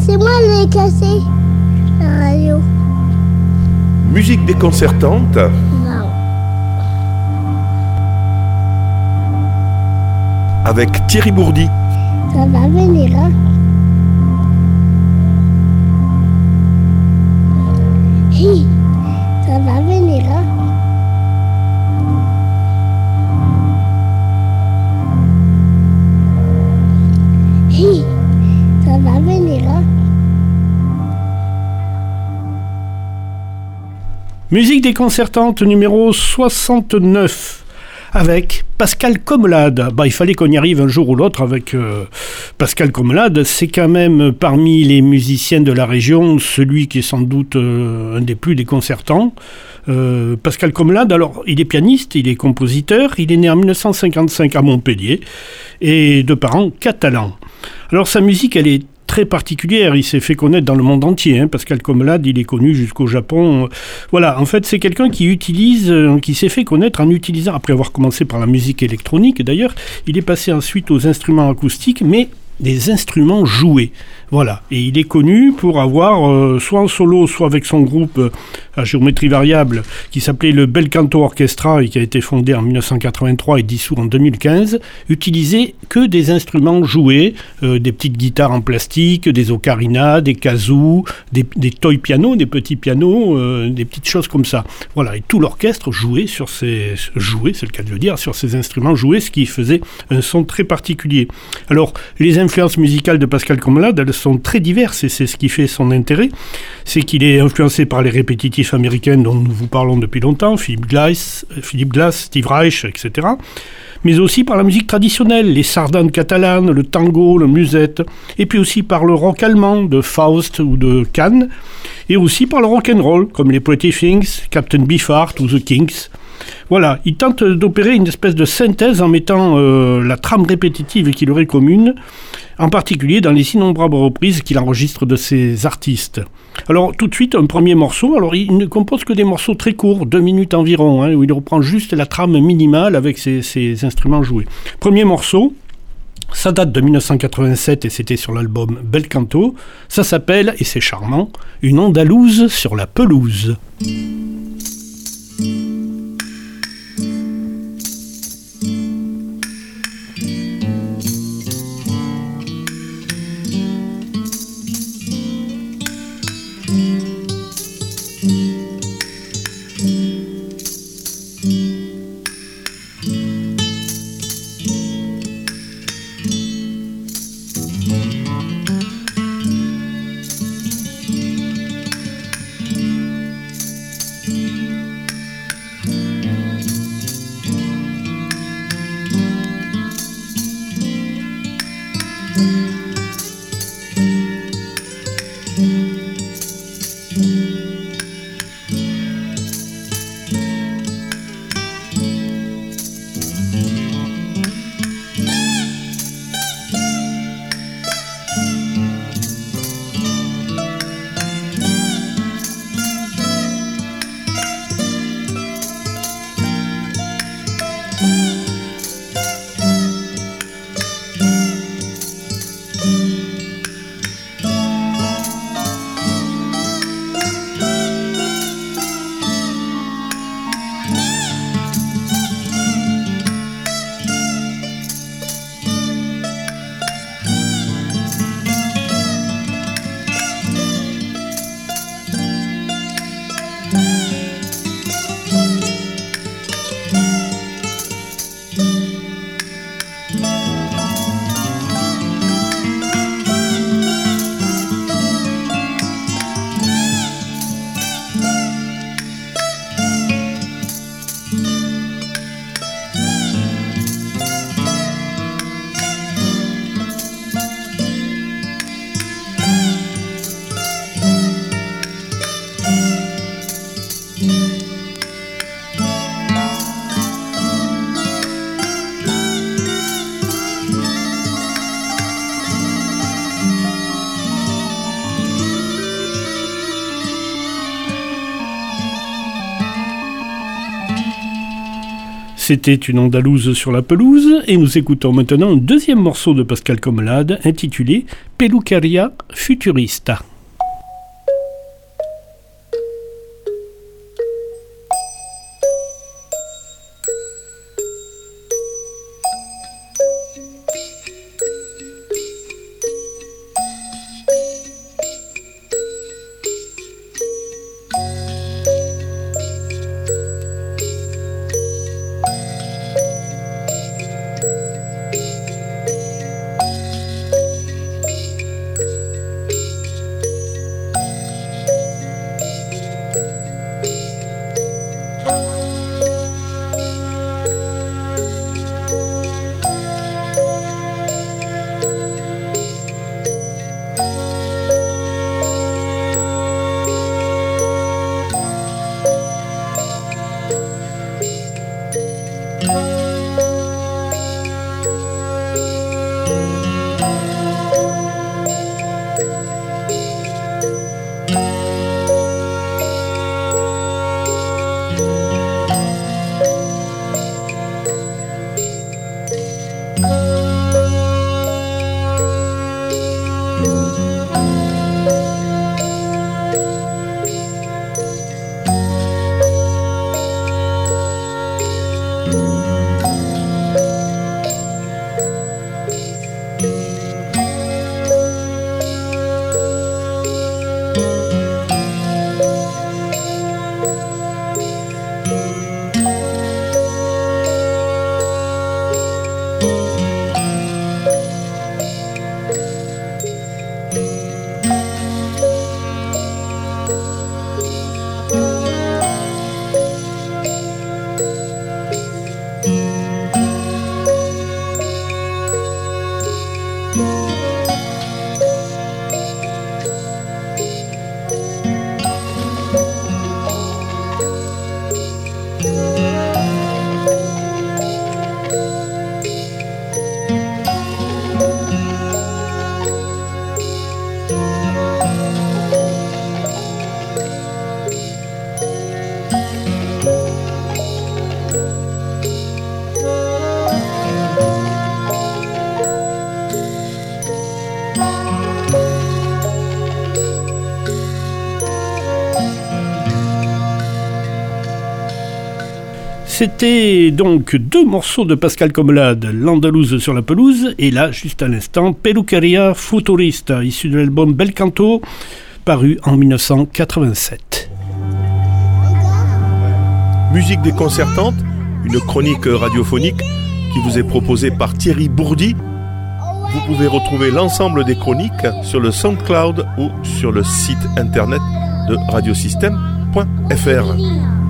C'est moi qui ai cassé la radio. Musique déconcertante Non. avec Thierry Bourdi. Ça va venir, hein Musique déconcertante numéro 69 avec Pascal Comelade. Bah, il fallait qu'on y arrive un jour ou l'autre avec euh, Pascal Comelade. C'est quand même parmi les musiciens de la région celui qui est sans doute euh, un des plus déconcertants. Euh, Pascal Comelade, alors il est pianiste, il est compositeur, il est né en 1955 à Montpellier et de parents catalans. Alors sa musique, elle est très particulière. Il s'est fait connaître dans le monde entier. Hein. Pascal Comelade, il est connu jusqu'au Japon. Voilà, en fait, c'est quelqu'un qui utilise, euh, qui s'est fait connaître en utilisant, après avoir commencé par la musique électronique d'ailleurs, il est passé ensuite aux instruments acoustiques, mais des instruments joués. Voilà. Et il est connu pour avoir, euh, soit en solo, soit avec son groupe euh, à géométrie variable, qui s'appelait le Bel Canto Orchestra et qui a été fondé en 1983 et dissous en 2015, utilisé que des instruments joués, euh, des petites guitares en plastique, des ocarinas, des kazoo, des, toy pianos, des petits pianos, des petites choses comme ça. Voilà. Et tout l'orchestre jouait sur ces, c'est le cas de le dire, sur ces instruments joués, ce qui faisait un son très particulier. Alors, les influences musicales de Pascal Comelade, elles sont très diverses et c'est ce qui fait son intérêt. C'est qu'il est influencé par les répétitifs américains dont nous vous parlons depuis longtemps, Philip Glass, euh, Philip Glass Steve Reich, etc. Mais aussi par la musique traditionnelle, les sardanes catalanes, le tango, le musette, et puis aussi par le rock allemand de Faust ou de Cannes, et aussi par le rock and roll comme les Pretty Things, Captain Beefheart ou The Kinks. Voilà, il tente d'opérer une espèce de synthèse en mettant euh, la trame répétitive qui leur est commune, en particulier dans les innombrables reprises qu'il enregistre de ses artistes. Alors tout de suite, un premier morceau, alors il ne compose que des morceaux très courts, deux minutes environ, hein, où il reprend juste la trame minimale avec ses, ses instruments joués. Premier morceau, ça date de 1987 et c'était sur l'album Bel Canto. Ça s'appelle, et c'est charmant, Une Andalouse sur la pelouse. C'était une Andalouse sur la pelouse et nous écoutons maintenant un deuxième morceau de Pascal Comelade intitulé Pelucaria Futurista. C'était donc deux morceaux de Pascal Comelade, L'Andalouse sur la pelouse, et là, juste à l'instant, Peluqueria Futurista, issu de l'album Bel Canto, paru en 1987. Musique déconcertante, une chronique radiophonique qui vous est proposée par Thierry Bourdi. Vous pouvez retrouver l'ensemble des chroniques sur le SoundCloud ou sur le site internet de radiosystème.fr.